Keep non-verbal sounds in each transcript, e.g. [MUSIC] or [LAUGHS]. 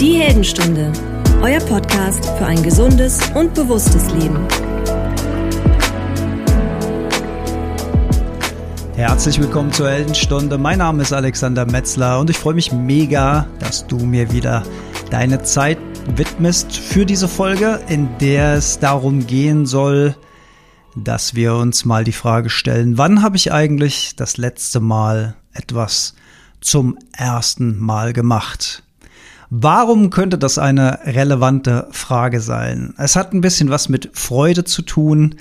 Die Heldenstunde, euer Podcast für ein gesundes und bewusstes Leben. Herzlich willkommen zur Heldenstunde. Mein Name ist Alexander Metzler und ich freue mich mega, dass du mir wieder deine Zeit widmest für diese Folge, in der es darum gehen soll, dass wir uns mal die Frage stellen, wann habe ich eigentlich das letzte Mal etwas zum ersten Mal gemacht? Warum könnte das eine relevante Frage sein? Es hat ein bisschen was mit Freude zu tun,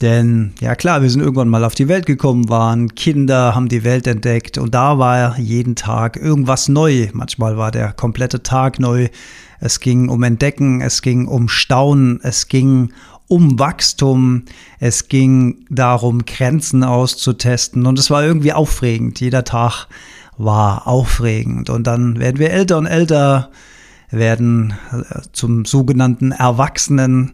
denn ja klar, wir sind irgendwann mal auf die Welt gekommen, waren Kinder, haben die Welt entdeckt und da war jeden Tag irgendwas neu. Manchmal war der komplette Tag neu. Es ging um Entdecken, es ging um Staunen, es ging um Wachstum, es ging darum, Grenzen auszutesten und es war irgendwie aufregend. Jeder Tag war aufregend und dann werden wir älter und älter, werden äh, zum sogenannten Erwachsenen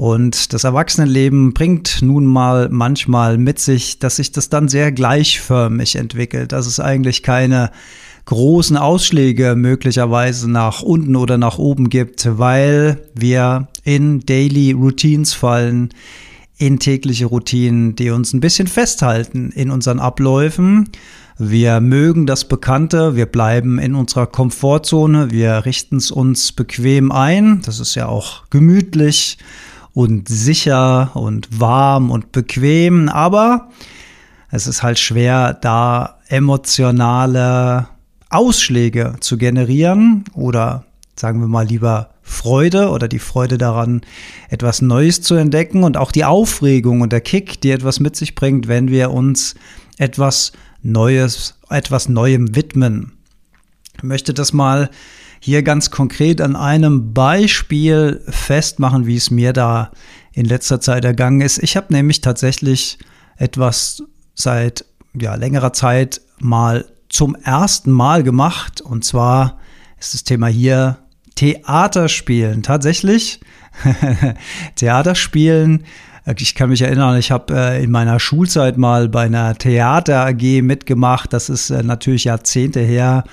und das Erwachsenenleben bringt nun mal manchmal mit sich, dass sich das dann sehr gleichförmig entwickelt, dass es eigentlich keine großen Ausschläge möglicherweise nach unten oder nach oben gibt, weil wir in Daily Routines fallen, in tägliche Routinen, die uns ein bisschen festhalten in unseren Abläufen. Wir mögen das Bekannte, wir bleiben in unserer Komfortzone, wir richten es uns bequem ein, das ist ja auch gemütlich und sicher und warm und bequem, aber es ist halt schwer, da emotionale Ausschläge zu generieren oder sagen wir mal lieber Freude oder die Freude daran, etwas Neues zu entdecken und auch die Aufregung und der Kick, die etwas mit sich bringt, wenn wir uns etwas Neues, etwas Neuem widmen. Ich möchte das mal hier ganz konkret an einem Beispiel festmachen, wie es mir da in letzter Zeit ergangen ist. Ich habe nämlich tatsächlich etwas seit ja, längerer Zeit mal zum ersten Mal gemacht. Und zwar ist das Thema hier Theaterspielen. Tatsächlich [LAUGHS] Theaterspielen. Ich kann mich erinnern, ich habe äh, in meiner Schulzeit mal bei einer Theater AG mitgemacht. Das ist äh, natürlich Jahrzehnte her.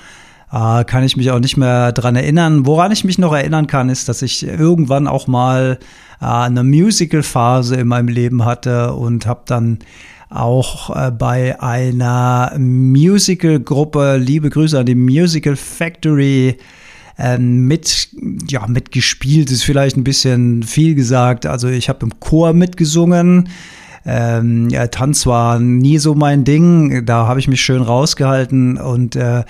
Äh, kann ich mich auch nicht mehr dran erinnern. Woran ich mich noch erinnern kann, ist, dass ich irgendwann auch mal eine Musical-Phase in meinem Leben hatte und habe dann auch äh, bei einer Musical-Gruppe, liebe Grüße an die Musical Factory, ähm, mit, ja, mitgespielt, ist vielleicht ein bisschen viel gesagt. Also ich habe im Chor mitgesungen. Ähm, ja, Tanz war nie so mein Ding, da habe ich mich schön rausgehalten und äh,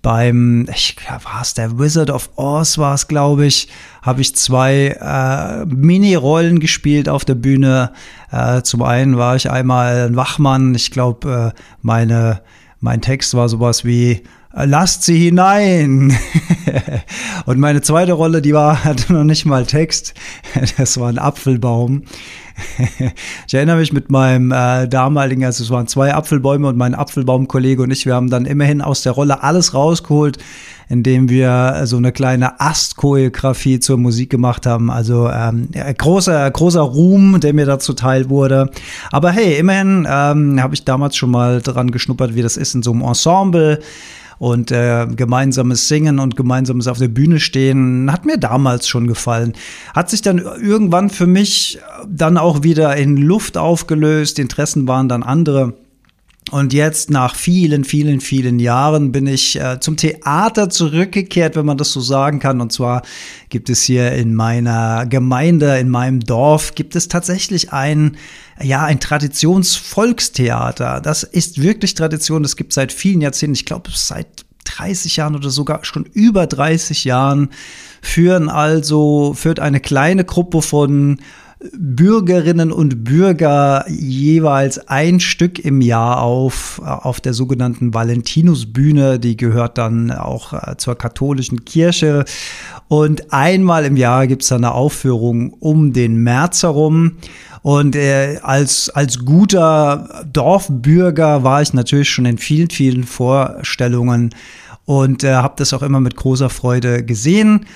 beim, ich, war es der Wizard of Oz war es, glaube ich, habe ich zwei äh, Mini-Rollen gespielt auf der Bühne. Äh, zum einen war ich einmal ein Wachmann, ich glaube, äh, meine, mein Text war sowas wie lasst sie hinein. [LAUGHS] und meine zweite Rolle, die war, [LAUGHS] hatte noch nicht mal Text. [LAUGHS] Das war ein Apfelbaum. ich erinnere mich mit meinem äh, damaligen, also es waren zwei Apfelbäume und mein Apfelbaumkollege und ich, wir haben dann immerhin aus der Rolle alles rausgeholt, indem wir so eine kleine Ast-Choreografie zur Musik gemacht haben. Also ähm, großer, großer Ruhm, der mir dazu teil wurde. Aber hey, immerhin ähm, habe ich damals schon mal dran geschnuppert, wie das ist in so einem Ensemble und äh, gemeinsames Singen und gemeinsames auf der Bühne stehen hat mir damals schon gefallen. Hat sich dann irgendwann für mich dann auch wieder in Luft aufgelöst. Interessen waren dann andere. Und jetzt nach vielen, vielen, vielen Jahren bin ich äh, zum Theater zurückgekehrt, wenn man das so sagen kann. Und zwar gibt es hier in meiner Gemeinde, in meinem Dorf, gibt es tatsächlich ein, ja, ein Traditionsvolkstheater. Das ist wirklich Tradition. Das gibt seit vielen Jahrzehnten. Ich glaube, seit 30 Jahren oder sogar schon über 30 Jahren führen also, führt eine kleine Gruppe von Bürgerinnen und Bürger jeweils ein Stück im Jahr auf, auf der sogenannten Valentinusbühne. Die gehört dann auch äh, zur katholischen Kirche. Und einmal im Jahr gibt es eine Aufführung um den März herum. Und äh, als, als guter Dorfbürger war ich natürlich schon in vielen, vielen Vorstellungen und äh, habe das auch immer mit großer Freude gesehen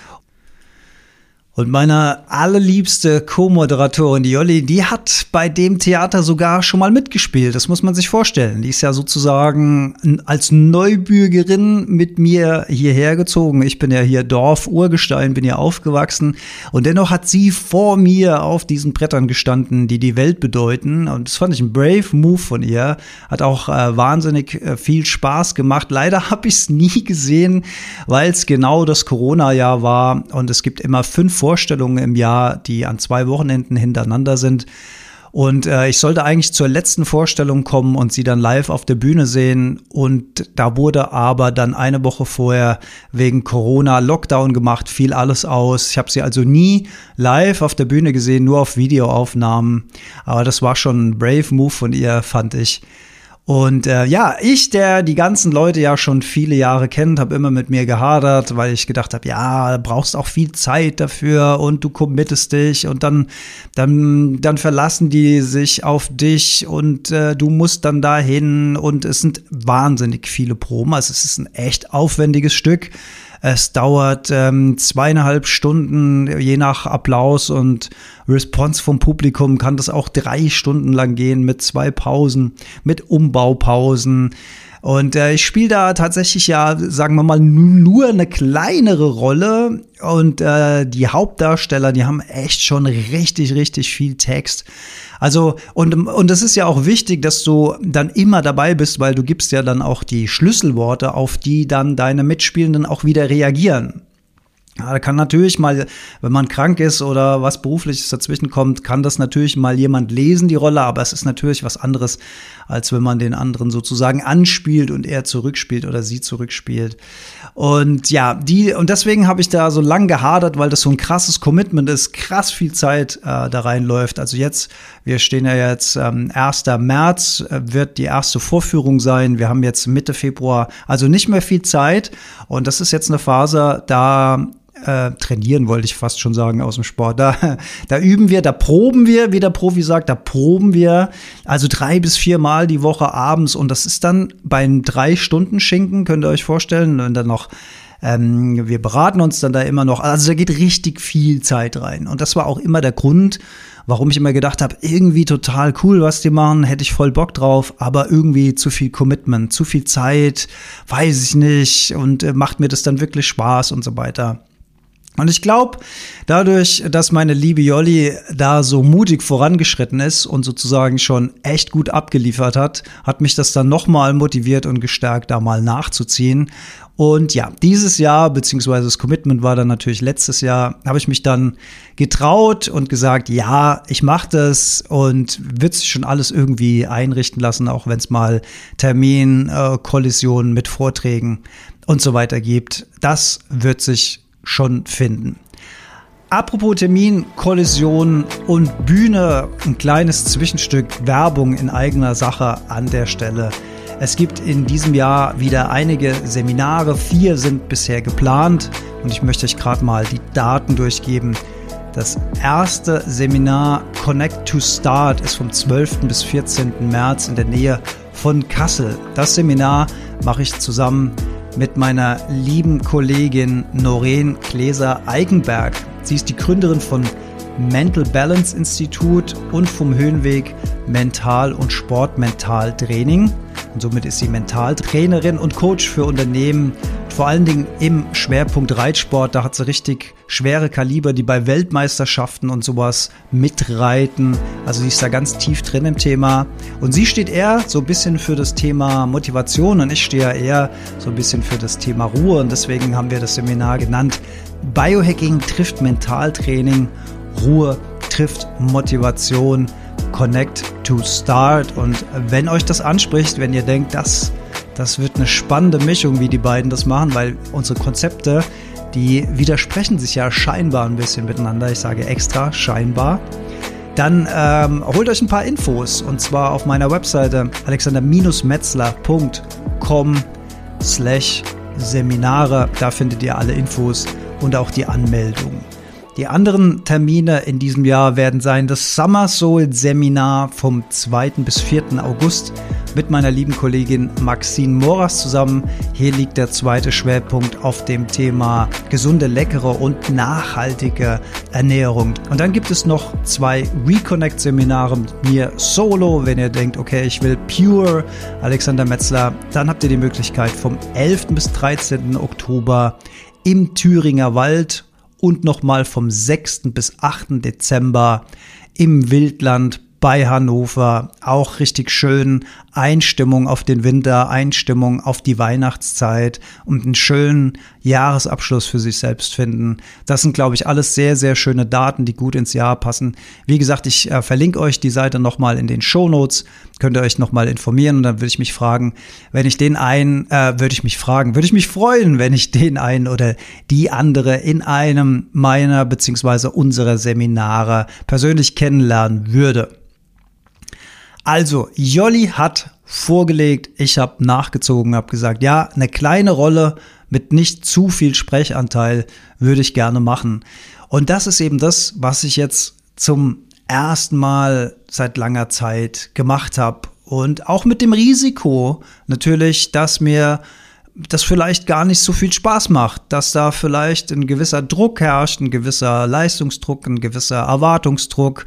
Und meine allerliebste Co-Moderatorin, die Jolli, die hat bei dem Theater sogar schon mal mitgespielt. Das muss man sich vorstellen. Die ist ja sozusagen als Neubürgerin mit mir hierher gezogen. Ich bin ja hier Dorf, Urgestein, bin ja aufgewachsen. Und dennoch hat sie vor mir auf diesen Brettern gestanden, die die Welt bedeuten. Und das fand ich ein brave Move von ihr. Hat auch äh, wahnsinnig äh, viel Spaß gemacht. Leider [LAUGHS] habe ich es nie gesehen, weil es genau das Corona-Jahr war. Und es gibt immer fünf Vorstellungen im Jahr, die an zwei Wochenenden hintereinander sind. Und äh, ich sollte eigentlich zur letzten Vorstellung kommen und sie dann live auf der Bühne sehen. Und da wurde aber dann eine Woche vorher wegen Corona Lockdown gemacht, fiel alles aus. Ich habe sie also nie live auf der Bühne gesehen, nur auf Videoaufnahmen. Aber das war schon ein brave Move von ihr, fand ich. Und äh, ja, ich, der die ganzen Leute ja schon viele Jahre kennt, habe immer mit mir gehadert, weil ich gedacht habe, ja, brauchst auch viel Zeit dafür und du committest dich und dann, dann, dann verlassen die sich auf dich und äh, du musst dann dahin und es sind wahnsinnig viele Proben. Also es ist ein echt aufwendiges Stück. Es dauert ähm, zweieinhalb Stunden, je nach Applaus und Response vom Publikum kann das auch drei Stunden lang gehen mit zwei Pausen, mit Umbaupausen. Und äh, ich spiele da tatsächlich ja, sagen wir mal, nur eine kleinere Rolle. Und äh, die Hauptdarsteller, die haben echt schon richtig, richtig viel Text. Also, und, und das ist ja auch wichtig, dass du dann immer dabei bist, weil du gibst ja dann auch die Schlüsselworte, auf die dann deine Mitspielenden auch wieder reagieren. Ja, da kann natürlich mal, wenn man krank ist oder was berufliches dazwischen kommt, kann das natürlich mal jemand lesen, die Rolle, aber es ist natürlich was anderes, als wenn man den anderen sozusagen anspielt und er zurückspielt oder sie zurückspielt. Und ja, die, und deswegen habe ich da so lang gehadert, weil das so ein krasses Commitment ist, krass viel Zeit äh, da reinläuft. Also jetzt, wir stehen ja jetzt, ähm, 1. März äh, wird die erste Vorführung sein. Wir haben jetzt Mitte Februar, also nicht mehr viel Zeit. Und das ist jetzt eine Phase, da äh, trainieren, wollte ich fast schon sagen, aus dem Sport. Da, [LAUGHS] da üben wir, da proben wir, wie der Profi sagt, da proben wir also drei bis vier Mal die Woche abends und das ist dann beim drei Stunden Schinken, könnt ihr euch vorstellen, und dann noch ähm, wir beraten uns dann da immer noch. Also da geht richtig viel Zeit rein. Und das war auch immer der Grund, warum ich immer gedacht habe, irgendwie total cool, was die machen, hätte ich voll Bock drauf, aber irgendwie zu viel Commitment, zu viel Zeit, weiß ich nicht und äh, macht mir das dann wirklich Spaß und so weiter. Und ich glaube, dadurch, dass meine liebe Jolli da so mutig vorangeschritten ist und sozusagen schon echt gut abgeliefert hat, hat mich das dann nochmal motiviert und gestärkt, da mal nachzuziehen. Und ja, dieses Jahr, beziehungsweise das Commitment war dann natürlich letztes Jahr, habe ich mich dann getraut und gesagt, ja, ich mache das und wird sich schon alles irgendwie einrichten lassen, auch wenn es mal Termin, äh, Kollisionen mit Vorträgen und so weiter gibt. Das wird sich schon finden. Apropos Termin, Kollision und Bühne, ein kleines Zwischenstück Werbung in eigener Sache an der Stelle. Es gibt in diesem Jahr wieder einige Seminare, vier sind bisher geplant und ich möchte euch gerade mal die Daten durchgeben. Das erste Seminar Connect to Start ist vom 12. bis 14. März in der Nähe von Kassel. Das Seminar mache ich zusammen mit meiner lieben Kollegin Noreen Gläser-Eigenberg. Sie ist die Gründerin von Mental Balance Institut und vom Höhenweg Mental- und Sportmental-Training. Und somit ist sie Mentaltrainerin und Coach für Unternehmen, vor allen Dingen im Schwerpunkt Reitsport. Da hat sie richtig schwere Kaliber, die bei Weltmeisterschaften und sowas mitreiten. Also sie ist da ganz tief drin im Thema. Und sie steht eher so ein bisschen für das Thema Motivation und ich stehe eher so ein bisschen für das Thema Ruhe. Und deswegen haben wir das Seminar genannt. Biohacking trifft Mentaltraining, Ruhe trifft Motivation. Connect to Start. Und wenn euch das anspricht, wenn ihr denkt, das, das wird eine spannende Mischung, wie die beiden das machen, weil unsere Konzepte, die widersprechen sich ja scheinbar ein bisschen miteinander. Ich sage extra scheinbar. Dann ähm, holt euch ein paar Infos und zwar auf meiner Webseite alexander-metzler.com slash Seminare. Da findet ihr alle Infos und auch die Anmeldung. Die anderen Termine in diesem Jahr werden sein das Summer Soul Seminar vom 2. bis 4. August mit meiner lieben Kollegin Maxine Moras zusammen. Hier liegt der zweite Schwerpunkt auf dem Thema gesunde, leckere und nachhaltige Ernährung. Und dann gibt es noch zwei Reconnect-Seminare mit mir solo. Wenn ihr denkt, okay, ich will Pure Alexander Metzler, dann habt ihr die Möglichkeit vom 11. bis 13. Oktober im Thüringer Wald und nochmal vom 6. bis 8. Dezember im Wildland bei Hannover. Auch richtig schön. Einstimmung auf den Winter, Einstimmung auf die Weihnachtszeit und einen schönen Jahresabschluss für sich selbst finden. Das sind, glaube ich, alles sehr, sehr schöne Daten, die gut ins Jahr passen. Wie gesagt, ich äh, verlinke euch die Seite nochmal in den Show Notes. Könnt ihr euch nochmal informieren und dann würde ich mich fragen, wenn ich den einen, äh, würde ich mich fragen, würde ich mich freuen, wenn ich den einen oder die andere in einem meiner beziehungsweise unserer Seminare persönlich kennenlernen würde. Also, Jolli hat vorgelegt, ich habe nachgezogen, habe gesagt, ja, eine kleine Rolle mit nicht zu viel Sprechanteil würde ich gerne machen. Und das ist eben das, was ich jetzt zum ersten Mal seit langer Zeit gemacht habe. Und auch mit dem Risiko natürlich, dass mir das vielleicht gar nicht so viel Spaß macht, dass da vielleicht ein gewisser Druck herrscht, ein gewisser Leistungsdruck, ein gewisser Erwartungsdruck.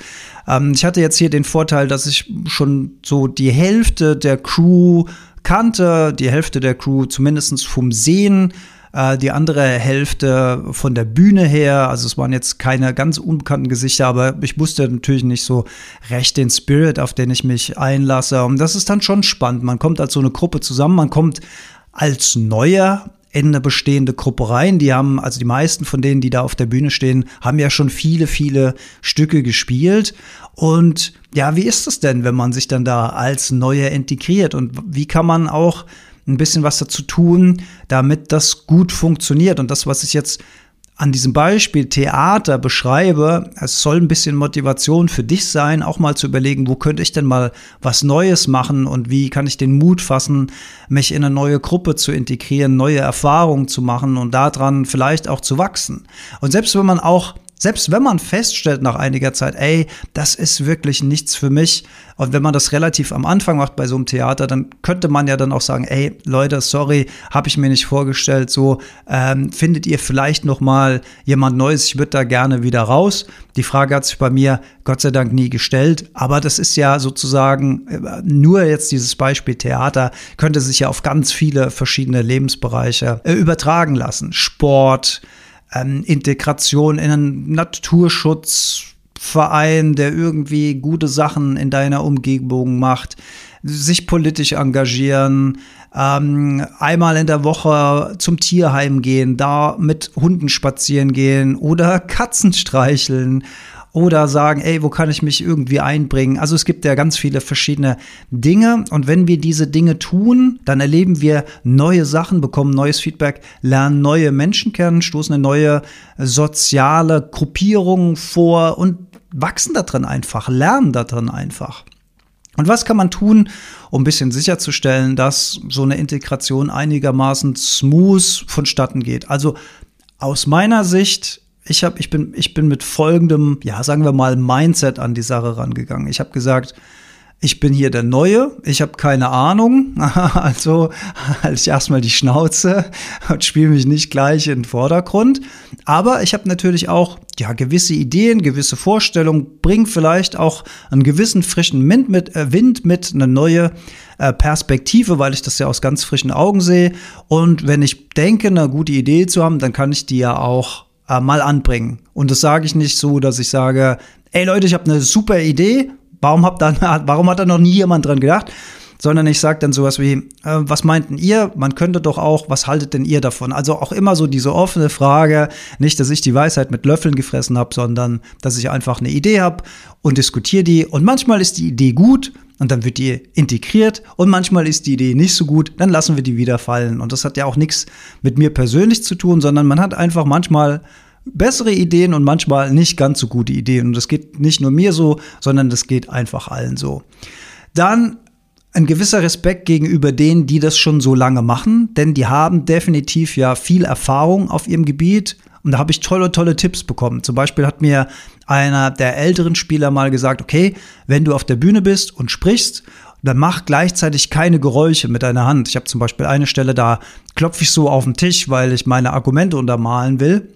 Ähm, ich hatte jetzt hier den Vorteil, dass ich schon so die Hälfte der Crew kannte, die Hälfte der Crew zumindest vom Sehen, äh, die andere Hälfte von der Bühne her. Also es waren jetzt keine ganz unbekannten Gesichter, aber ich wusste natürlich nicht so recht den Spirit, auf den ich mich einlasse. Und das ist dann schon spannend. Man kommt als so eine Gruppe zusammen, man kommt als Neuer in eine bestehende Gruppe rein. Die haben, also die meisten von denen, die da auf der Bühne stehen, haben ja schon viele, viele Stücke gespielt. Und ja, wie ist es denn, wenn man sich dann da als Neuer integriert? Und wie kann man auch ein bisschen was dazu tun, damit das gut funktioniert? Und das, was ich jetzt an diesem Beispiel Theater beschreibe, es soll ein bisschen Motivation für dich sein, auch mal zu überlegen, wo könnte ich denn mal was Neues machen und wie kann ich den Mut fassen, mich in eine neue Gruppe zu integrieren, neue Erfahrungen zu machen und daran vielleicht auch zu wachsen. Und selbst wenn man auch selbst wenn man feststellt nach einiger Zeit, ey, das ist wirklich nichts für mich, und wenn man das relativ am Anfang macht bei so einem Theater, dann könnte man ja dann auch sagen, ey, Leute, sorry, habe ich mir nicht vorgestellt, so ähm, findet ihr vielleicht noch mal jemand Neues, ich würde da gerne wieder raus. Die Frage hat sich bei mir Gott sei Dank nie gestellt, aber das ist ja sozusagen äh, nur jetzt dieses Beispiel Theater könnte sich ja auf ganz viele verschiedene Lebensbereiche äh, übertragen lassen. Sport, ähm, Integration in einen Naturschutzverein, der irgendwie gute Sachen in deiner Umgebung macht, sich politisch engagieren, ähm, einmal in der Woche zum Tierheim gehen, da mit Hunden spazieren gehen oder Katzen streicheln oder sagen, ey, wo kann ich mich irgendwie einbringen? Also es gibt ja ganz viele verschiedene Dinge und wenn wir diese Dinge tun, dann erleben wir neue Sachen, bekommen neues Feedback, lernen neue Menschen kennen, stoßen eine neue soziale Gruppierung vor und wachsen da drin einfach, lernen da drin einfach. Und was kann man tun, um ein bisschen sicherzustellen, dass so eine Integration einigermaßen smooth vonstatten geht? Also aus meiner Sicht ich habe, ich bin, ich bin mit folgendem, ja, sagen wir mal, Mindset an die Sache rangegangen. Ich habe gesagt, ich bin hier der Neue, ich habe keine Ahnung, [LAUGHS] also halte ich erstmal die Schnauze und spiele mich nicht gleich in den Vordergrund. Aber ich habe natürlich auch ja gewisse Ideen, gewisse Vorstellungen, bringe vielleicht auch einen gewissen frischen Wind mit, äh, Wind mit eine neue äh, Perspektive, weil ich das ja aus ganz frischen Augen sehe. Und wenn ich denke, eine gute Idee zu haben, dann kann ich die ja auch äh, mal anbringen. Und das sage ich nicht so, dass ich sage, ey Leute, ich habe eine super Idee, warum, habt dann, [LAUGHS] warum hat da noch nie jemand dran gedacht? Sondern ich sage dann sowas wie, äh, was meinten ihr? Man könnte doch auch, was haltet denn ihr davon? Also auch immer so diese offene Frage, nicht, dass ich die Weisheit mit Löffeln gefressen habe, sondern dass ich einfach eine Idee habe und diskutiere die. Und manchmal ist die Idee gut und dann wird die integriert und manchmal ist die Idee nicht so gut, dann lassen wir die wieder fallen. Und das hat ja auch nichts mit mir persönlich zu tun, sondern man hat einfach manchmal bessere Ideen und manchmal nicht ganz so gute Ideen. Und das geht nicht nur mir so, sondern das geht einfach allen so. Dann ein gewisser Respekt gegenüber denen, die das schon so lange machen, denn die haben definitiv ja viel Erfahrung auf ihrem Gebiet und da habe ich tolle, tolle Tipps bekommen. Zum Beispiel hat mir einer der älteren Spieler mal gesagt, okay, wenn du auf der Bühne bist und sprichst, dann mach gleichzeitig keine Geräusche mit deiner Hand. Ich habe zum Beispiel eine Stelle, da klopfe ich so auf den Tisch, weil ich meine Argumente untermalen will.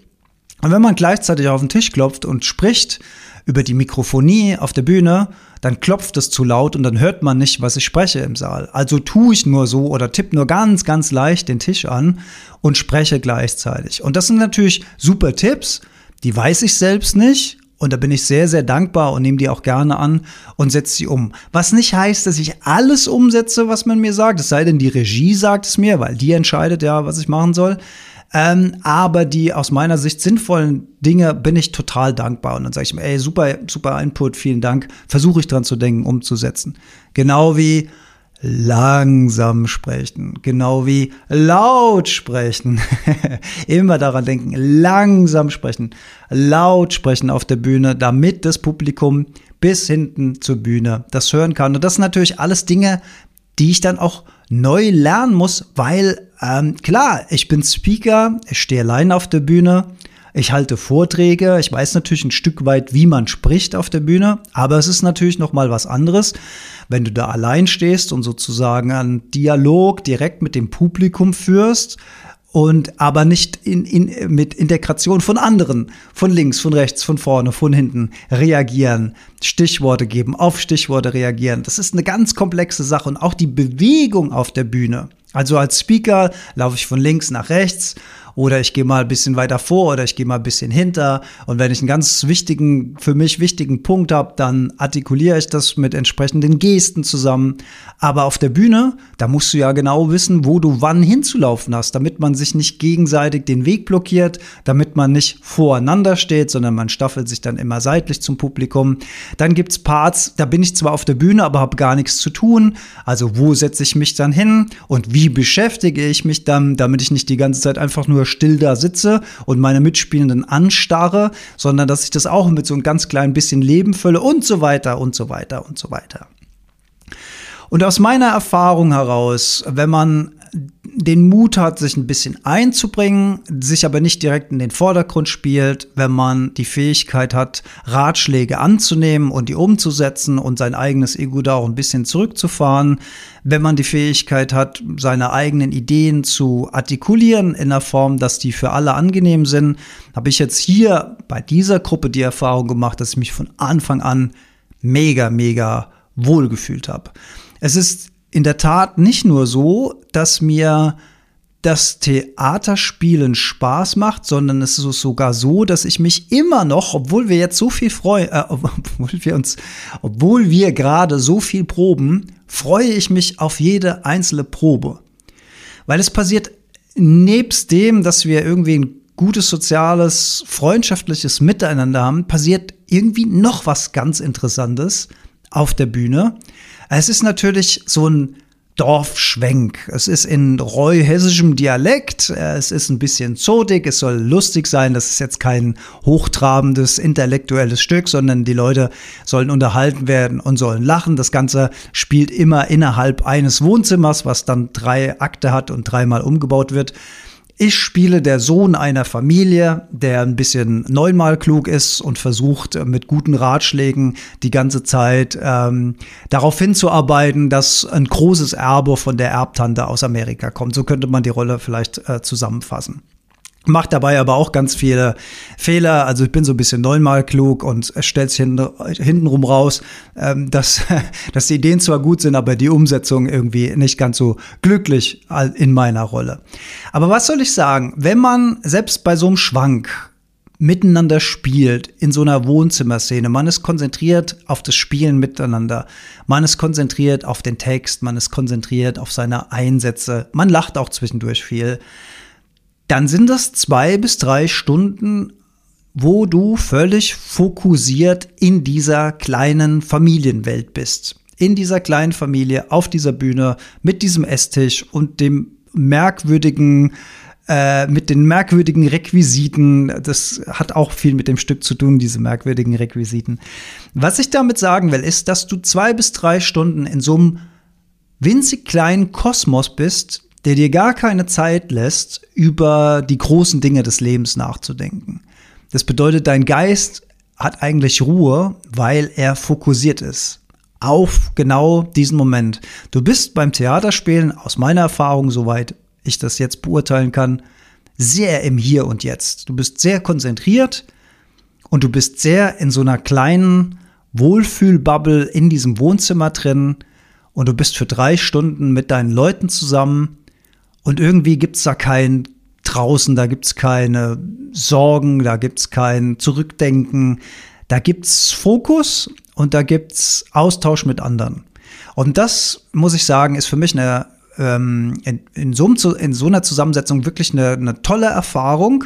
Und wenn man gleichzeitig auf den Tisch klopft und spricht über die Mikrofonie auf der Bühne, dann klopft es zu laut und dann hört man nicht, was ich spreche im Saal. Also tue ich nur so oder tippe nur ganz, ganz leicht den Tisch an und spreche gleichzeitig. Und das sind natürlich super Tipps, die weiß ich selbst nicht. Und da bin ich sehr, sehr dankbar und nehme die auch gerne an und setze sie um. Was nicht heißt, dass ich alles umsetze, was man mir sagt. Es sei denn, die Regie sagt es mir, weil die entscheidet ja, was ich machen soll. Ähm, aber die aus meiner Sicht sinnvollen Dinge bin ich total dankbar. Und dann sage ich mir, ey, super, super Input, vielen Dank. Versuche ich dran zu denken, umzusetzen. Genau wie langsam sprechen, genau wie laut sprechen. [LAUGHS] Immer daran denken, langsam sprechen, laut sprechen auf der Bühne, damit das Publikum bis hinten zur Bühne das hören kann. Und das sind natürlich alles Dinge, die ich dann auch neu lernen muss, weil ähm, klar, ich bin Speaker, ich stehe allein auf der Bühne, ich halte Vorträge, ich weiß natürlich ein Stück weit, wie man spricht auf der Bühne, aber es ist natürlich noch mal was anderes, wenn du da allein stehst und sozusagen einen Dialog direkt mit dem Publikum führst und aber nicht in, in, mit Integration von anderen, von links, von rechts, von vorne, von hinten reagieren, Stichworte geben, auf Stichworte reagieren. Das ist eine ganz komplexe Sache und auch die Bewegung auf der Bühne. Also als Speaker laufe ich von links nach rechts oder ich gehe mal ein bisschen weiter vor oder ich gehe mal ein bisschen hinter. Und wenn ich einen ganz wichtigen, für mich wichtigen Punkt habe, dann artikuliere ich das mit entsprechenden Gesten zusammen. Aber auf der Bühne, da musst du ja genau wissen, wo du wann hinzulaufen hast, damit man sich nicht gegenseitig den Weg blockiert, damit man nicht voreinander steht, sondern man staffelt sich dann immer seitlich zum Publikum. Dann gibt's Parts, da bin ich zwar auf der Bühne, aber habe gar nichts zu tun. Also wo setze ich mich dann hin und wie beschäftige ich mich dann, damit ich nicht die ganze Zeit einfach nur still da sitze und meine Mitspielenden anstarre, sondern dass ich das auch mit so ein ganz klein bisschen Leben fülle und so weiter und so weiter und so weiter. Und aus meiner Erfahrung heraus, wenn man den Mut hat, sich ein bisschen einzubringen, sich aber nicht direkt in den Vordergrund spielt, wenn man die Fähigkeit hat, Ratschläge anzunehmen und die umzusetzen und sein eigenes Ego da auch ein bisschen zurückzufahren, wenn man die Fähigkeit hat, seine eigenen Ideen zu artikulieren in der Form, dass die für alle angenehm sind, habe ich jetzt hier bei dieser Gruppe die Erfahrung gemacht, dass ich mich von Anfang an mega, mega wohlgefühlt habe. Es ist in der Tat nicht nur so, dass mir das Theaterspielen Spaß macht, sondern es ist sogar so, dass ich mich immer noch, obwohl wir jetzt so viel freuen, äh, obwohl wir uns, obwohl wir gerade so viel proben, freue ich mich auf jede einzelne Probe. Weil es passiert nebst dem, dass wir irgendwie ein gutes soziales, freundschaftliches Miteinander haben, passiert irgendwie noch was ganz Interessantes auf der Bühne. Es ist natürlich so ein Dorfschwenk. Es ist in reu-hessischem Dialekt. Es ist ein bisschen zotig. Es soll lustig sein. Das ist jetzt kein hochtrabendes intellektuelles Stück, sondern die Leute sollen unterhalten werden und sollen lachen. Das Ganze spielt immer innerhalb eines Wohnzimmers, was dann drei Akte hat und dreimal umgebaut wird. Ich spiele der Sohn einer Familie, der ein bisschen neunmal klug ist und versucht äh, mit guten Ratschlägen die ganze Zeit ähm, darauf hinzuarbeiten, dass ein großes Erbe von der Erbtante aus Amerika kommt. So könnte man die Rolle vielleicht äh, zusammenfassen. Macht dabei aber auch ganz viele Fehler. Also ich bin so ein bisschen neunmal klug und stellt sich hinten, hintenrum raus, ähm, dass, [LAUGHS] dass die Ideen zwar gut sind, aber die Umsetzung irgendwie nicht ganz so glücklich in meiner Rolle. Aber was soll ich sagen? Wenn man selbst bei so einem Schwank miteinander spielt in so einer Wohnzimmerszene. Man ist konzentriert auf das Spielen miteinander. Man ist konzentriert auf den Text. Man ist konzentriert auf seine Einsätze. Man lacht auch zwischendurch viel dann sind das zwei bis drei Stunden, wo du völlig fokussiert in dieser kleinen Familienwelt bist. In dieser kleinen Familie, auf dieser Bühne, mit diesem Esstisch und dem merkwürdigen, äh, mit den merkwürdigen Requisiten. Das hat auch viel mit dem Stück zu tun, diese merkwürdigen Requisiten. Was ich damit sagen will, ist, dass du zwei bis drei Stunden in so einem winzig kleinen Kosmos bist, der dir gar keine Zeit lässt, über die großen Dinge des Lebens nachzudenken. Das bedeutet, dein Geist hat eigentlich Ruhe, weil er fokussiert ist auf genau diesen Moment. Du bist beim Theaterspielen, aus meiner Erfahrung, soweit ich das jetzt beurteilen kann, sehr im Hier und Jetzt. Du bist sehr konzentriert und du bist sehr in so einer kleinen Wohlfühlbubble in diesem Wohnzimmer drin und du bist für drei Stunden mit deinen Leuten zusammen und irgendwie gibt's da kein draußen, da gibt's keine Sorgen, da gibt's kein Zurückdenken, da gibt's Fokus und da gibt's Austausch mit anderen. Und das, muss ich sagen, ist für mich eine, ähm, in, in, so, in so einer Zusammensetzung wirklich eine, eine tolle Erfahrung.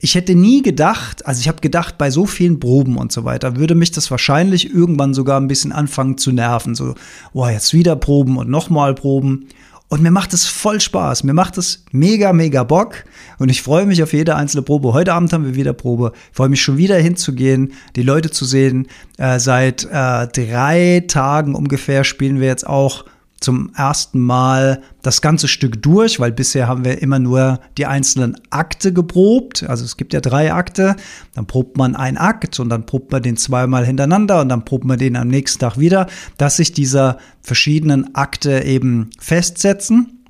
Ich hätte nie gedacht, also ich habe gedacht, bei so vielen Proben und so weiter, würde mich das wahrscheinlich irgendwann sogar ein bisschen anfangen zu nerven. So, oh, jetzt wieder Proben und nochmal Proben. Und mir macht es voll Spaß. Mir macht es mega, mega Bock. Und ich freue mich auf jede einzelne Probe. Heute Abend haben wir wieder Probe. Ich freue mich schon wieder hinzugehen, die Leute zu sehen. Äh, seit äh, drei Tagen ungefähr spielen wir jetzt auch zum ersten Mal das ganze Stück durch, weil bisher haben wir immer nur die einzelnen Akte geprobt. Also es gibt ja drei Akte, dann probt man einen Akt und dann probt man den zweimal hintereinander und dann probt man den am nächsten Tag wieder, dass sich diese verschiedenen Akte eben festsetzen.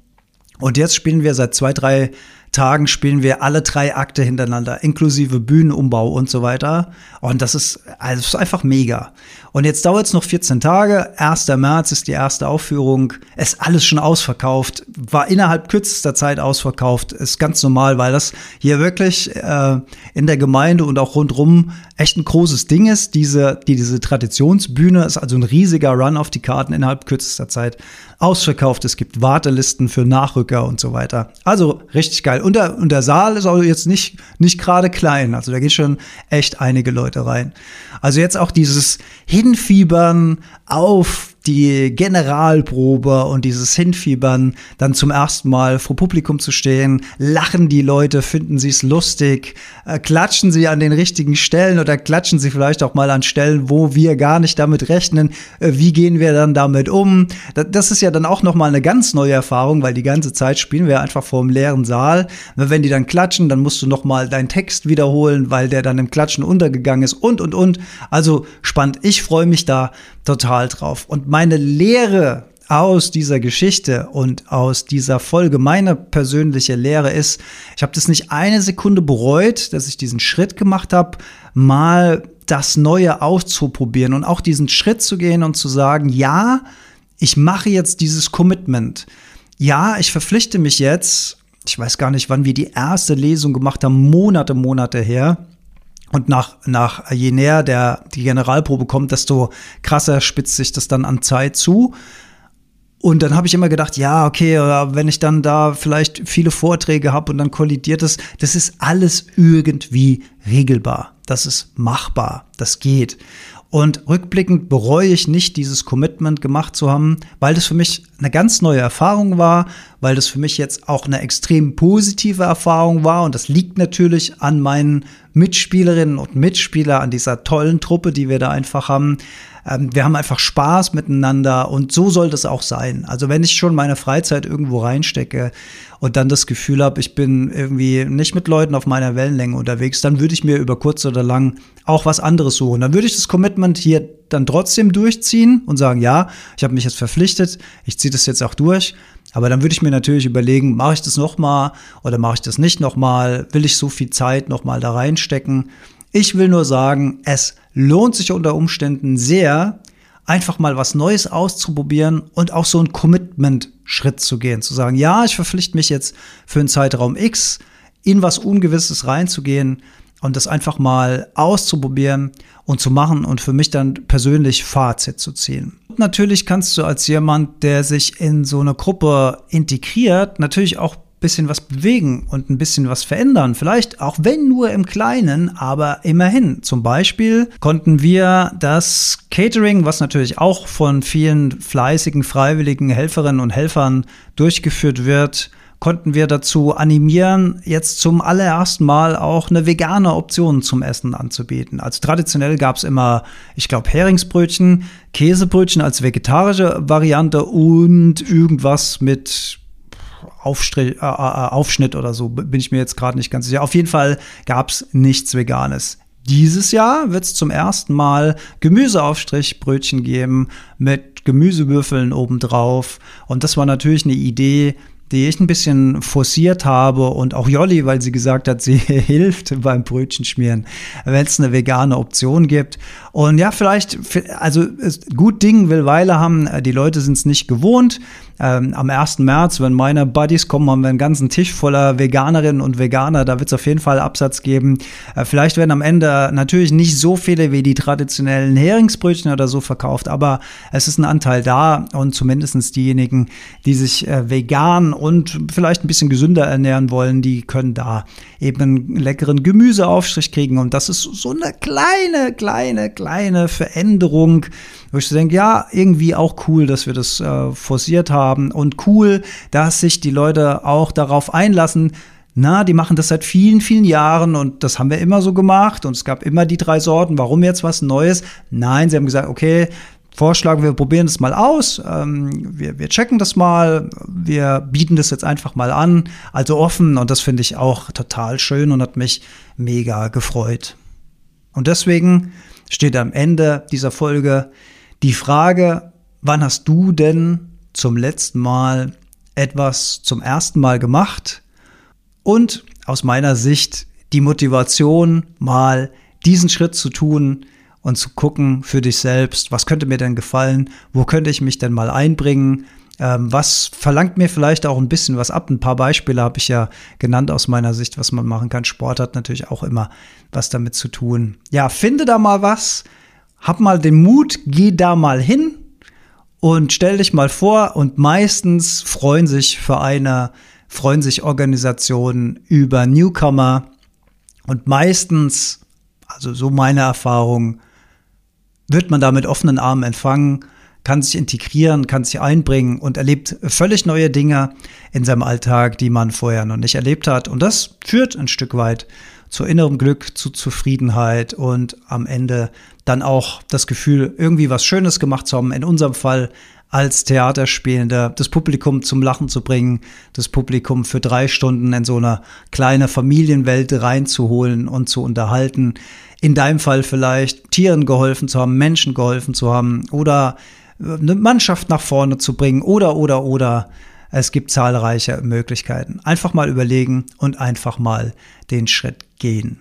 Und jetzt spielen wir seit zwei, drei Tagen spielen wir alle drei Akte hintereinander, inklusive Bühnenumbau und so weiter. Und das ist, also ist einfach mega. Und jetzt dauert es noch 14 Tage. 1. März ist die erste Aufführung. Ist alles schon ausverkauft. War innerhalb kürzester Zeit ausverkauft. Ist ganz normal, weil das hier wirklich äh, in der Gemeinde und auch rundrum echt ein großes Ding ist. Diese, die, diese Traditionsbühne ist also ein riesiger Run auf die Karten innerhalb kürzester Zeit ausverkauft. Es gibt Wartelisten für Nachrücker und so weiter. Also richtig geil. Und der, und der Saal ist auch jetzt nicht, nicht gerade klein. Also da geht schon echt einige Leute rein. Also jetzt auch dieses Hinfiebern auf die Generalprobe und dieses Hinfiebern, dann zum ersten Mal vor Publikum zu stehen, lachen die Leute, finden sie es lustig, äh, klatschen sie an den richtigen Stellen oder klatschen sie vielleicht auch mal an Stellen, wo wir gar nicht damit rechnen, äh, wie gehen wir dann damit um. Das ist ja dann auch nochmal eine ganz neue Erfahrung, weil die ganze Zeit spielen wir einfach vor einem leeren Saal. Wenn die dann klatschen, dann musst du nochmal deinen Text wiederholen, weil der dann im Klatschen untergegangen ist und, und, und. Also spannend. Ich freue mich da total drauf. Und meine Lehre aus dieser Geschichte und aus dieser Folge, meine persönliche Lehre ist, ich habe das nicht eine Sekunde bereut, dass ich diesen Schritt gemacht habe, mal das Neue auszuprobieren und auch diesen Schritt zu gehen und zu sagen, ja, ich mache jetzt dieses Commitment. Ja, ich verpflichte mich jetzt, ich weiß gar nicht, wann wir die erste Lesung gemacht haben, Monate, Monate her, und nach, nach je näher der, die Generalprobe kommt, desto krasser spitzt sich das dann an Zeit zu. Und dann habe ich immer gedacht, ja, okay, wenn ich dann da vielleicht viele Vorträge habe und dann kollidiert es, das ist alles irgendwie regelbar. Das ist machbar. Das geht. Und rückblickend bereue ich nicht, dieses Commitment gemacht zu haben, weil das für mich eine ganz neue Erfahrung war, weil das für mich jetzt auch eine extrem positive Erfahrung war. Und das liegt natürlich an meinen Mitspielerinnen und Mitspielern, an dieser tollen Truppe, die wir da einfach haben. Ähm, wir haben einfach Spaß miteinander und so soll das auch sein. Also wenn ich schon meine Freizeit irgendwo reinstecke und dann das Gefühl habe, ich bin irgendwie nicht mit Leuten auf meiner Wellenlänge unterwegs, dann würde ich mir über kurz oder lang auch was anderes suchen. Dann würde ich das Commitment hier dann trotzdem durchziehen und sagen, ja, ich habe mich jetzt verpflichtet, ich ziehe das jetzt auch durch. Aber dann würde ich mir natürlich überlegen, mache ich das nochmal oder mache ich das nicht nochmal? Will ich so viel Zeit nochmal da reinstecken? Ich will nur sagen, es lohnt sich unter Umständen sehr, einfach mal was Neues auszuprobieren und auch so einen Commitment-Schritt zu gehen. Zu sagen, ja, ich verpflichte mich jetzt für einen Zeitraum X in was Ungewisses reinzugehen und das einfach mal auszuprobieren und zu machen und für mich dann persönlich Fazit zu ziehen. Und natürlich kannst du als jemand, der sich in so eine Gruppe integriert, natürlich auch bisschen was bewegen und ein bisschen was verändern. Vielleicht auch wenn nur im Kleinen, aber immerhin. Zum Beispiel konnten wir das Catering, was natürlich auch von vielen fleißigen, freiwilligen Helferinnen und Helfern durchgeführt wird, konnten wir dazu animieren, jetzt zum allerersten Mal auch eine vegane Option zum Essen anzubieten. Also traditionell gab es immer, ich glaube, Heringsbrötchen, Käsebrötchen als vegetarische Variante und irgendwas mit Aufstrich, äh, äh, Aufschnitt oder so, bin ich mir jetzt gerade nicht ganz sicher. Auf jeden Fall gab es nichts Veganes. dieses Jahr wird es zum ersten Mal Gemüseaufstrichbrötchen geben mit Gemüsewürfeln obendrauf. Und das war natürlich eine Idee, die ich ein bisschen forciert habe und auch Jolli, weil sie gesagt hat, sie [LAUGHS] hilft beim Brötchenschmieren, wenn es eine vegane Option gibt. Und ja, vielleicht, also gut Ding will Weile haben, die Leute sind es nicht gewohnt ähm, am 1. März, wenn meine Buddies kommen, haben wir einen ganzen Tisch voller Veganerinnen und Veganer. Da wird es auf jeden Fall Absatz geben. Äh, vielleicht werden am Ende natürlich nicht so viele wie die traditionellen Heringsbrötchen oder so verkauft, aber es ist ein Anteil da und zumindest diejenigen, die sich äh, vegan und vielleicht ein bisschen gesünder ernähren wollen, die können da eben einen leckeren Gemüseaufstrich kriegen. Und das ist so eine kleine, kleine, kleine Veränderung wo ich so denke, ja, irgendwie auch cool, dass wir das äh, forciert haben und cool, dass sich die Leute auch darauf einlassen, na, die machen das seit vielen, vielen Jahren und das haben wir immer so gemacht und es gab immer die drei Sorten. Warum jetzt was Neues? Nein, sie haben gesagt, okay, vorschlagen, wir probieren das mal aus, ähm, wir, wir checken das mal, wir bieten das jetzt einfach mal an, also offen und das finde ich auch total schön und hat mich mega gefreut. Und deswegen steht am Ende dieser Folge die Frage, wann hast du denn zum letzten Mal etwas zum ersten Mal gemacht? Und aus meiner Sicht die Motivation, mal diesen Schritt zu tun und zu gucken für dich selbst, was könnte mir denn gefallen, wo könnte ich mich denn mal einbringen, ähm, was verlangt mir vielleicht auch ein bisschen was ab. Ein paar Beispiele habe ich ja genannt aus meiner Sicht, was man machen kann. Sport hat natürlich auch immer was damit zu tun. Ja, finde da mal was, hab mal den Mut, geh da mal hin und stell dich mal vor und meistens freuen sich Vereine, freuen sich Organisationen über Newcomer und meistens, also so meine Erfahrung, wird man da mit offenen Armen empfangen, kann sich integrieren, kann sich einbringen und erlebt völlig neue Dinge in seinem Alltag, die man vorher noch nicht erlebt hat. Und das führt ein Stück weit zu innerem Glück, zu Zufriedenheit und am Ende dann auch das Gefühl, irgendwie was Schönes gemacht zu haben. In unserem Fall als Theaterspielender, das Publikum zum Lachen zu bringen, das Publikum für drei Stunden in so eine kleine Familienwelt reinzuholen und zu unterhalten. In deinem Fall vielleicht Tieren geholfen zu haben, Menschen geholfen zu haben oder eine Mannschaft nach vorne zu bringen oder, oder, oder. Es gibt zahlreiche Möglichkeiten. Einfach mal überlegen und einfach mal den Schritt gehen.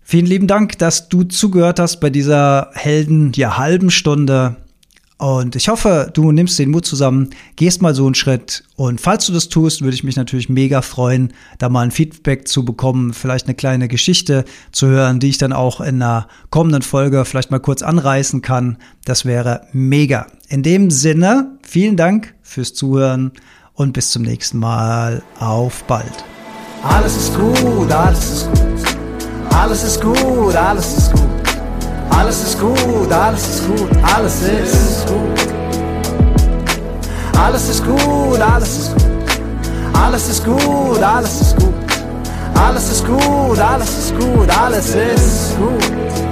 Vielen lieben Dank, dass du zugehört hast bei dieser Helden, ja, halben Stunde. Und ich hoffe, du nimmst den Mut zusammen, gehst mal so einen Schritt. Und falls du das tust, würde ich mich natürlich mega freuen, da mal ein Feedback zu bekommen, vielleicht eine kleine Geschichte zu hören, die ich dann auch in einer kommenden Folge vielleicht mal kurz anreißen kann. Das wäre mega. In dem Sinne, vielen Dank fürs Zuhören und bis zum nächsten Mal. Auf bald. Alles ist gut, alles ist gut. Alles ist gut, alles ist gut. Alles ist gut, alles ist gut, alles ist gut. Alles ist gut, alles ist gut. Alles ist gut, alles ist gut. Alles ist gut, alles ist gut, alles ist gut.